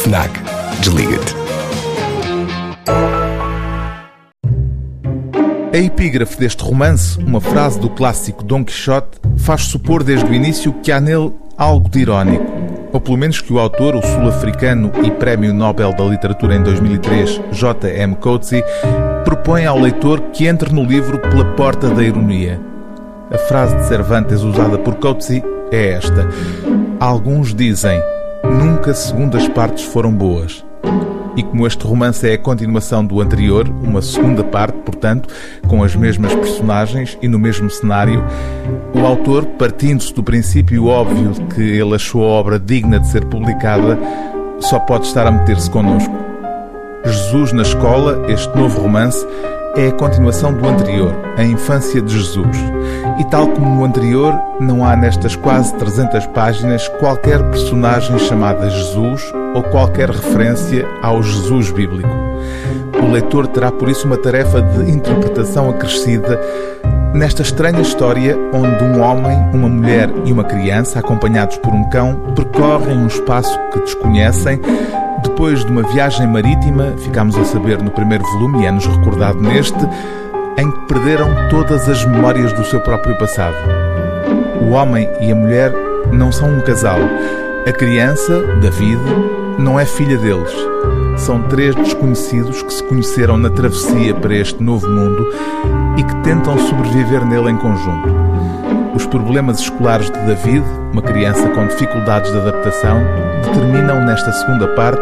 FNAC. Desliga-te. A epígrafe deste romance, uma frase do clássico Dom Quixote, faz supor desde o início que há nele algo de irónico. Ou pelo menos que o autor, o sul-africano e Prémio Nobel da Literatura em 2003, J.M. Coetzee, propõe ao leitor que entre no livro pela porta da ironia. A frase de Cervantes usada por Coetzee é esta: Alguns dizem, nunca segundas partes foram boas. E como este romance é a continuação do anterior, uma segunda parte, portanto, com as mesmas personagens e no mesmo cenário, o autor, partindo-se do princípio óbvio de que ele achou a obra digna de ser publicada, só pode estar a meter-se connosco. Jesus na Escola, este novo romance, é a continuação do anterior, a infância de Jesus. E tal como no anterior, não há nestas quase 300 páginas qualquer personagem chamada Jesus ou qualquer referência ao Jesus bíblico. O leitor terá por isso uma tarefa de interpretação acrescida nesta estranha história onde um homem, uma mulher e uma criança, acompanhados por um cão, percorrem um espaço que desconhecem depois de uma viagem marítima, ficámos a saber no primeiro volume, e é-nos recordado neste, em que perderam todas as memórias do seu próprio passado. O homem e a mulher não são um casal. A criança, David, não é filha deles. São três desconhecidos que se conheceram na travessia para este novo mundo e que tentam sobreviver nele em conjunto. Os problemas escolares de David, uma criança com dificuldades de adaptação, determinam nesta segunda parte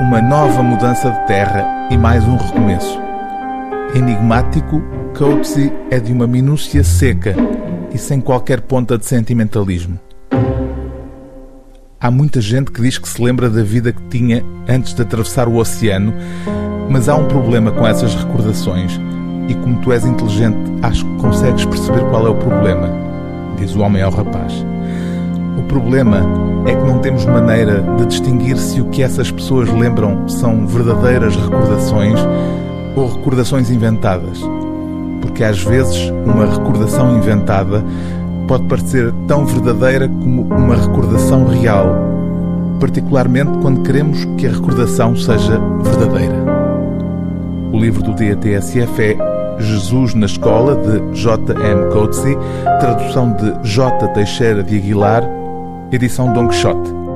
uma nova mudança de terra e mais um recomeço. Enigmático, Coetzee é de uma minúcia seca e sem qualquer ponta de sentimentalismo. Há muita gente que diz que se lembra da vida que tinha antes de atravessar o oceano, mas há um problema com essas recordações e como tu és inteligente, acho que consegues perceber qual é o problema, diz o homem ao rapaz. O problema é que não temos maneira de distinguir se o que essas pessoas lembram são verdadeiras recordações ou recordações inventadas. Porque às vezes uma recordação inventada pode parecer tão verdadeira como uma recordação real, particularmente quando queremos que a recordação seja verdadeira. O livro do dia TSF é Jesus na Escola, de J.M. Coetzee, tradução de J. Teixeira de Aguilar, edição Don Quixote.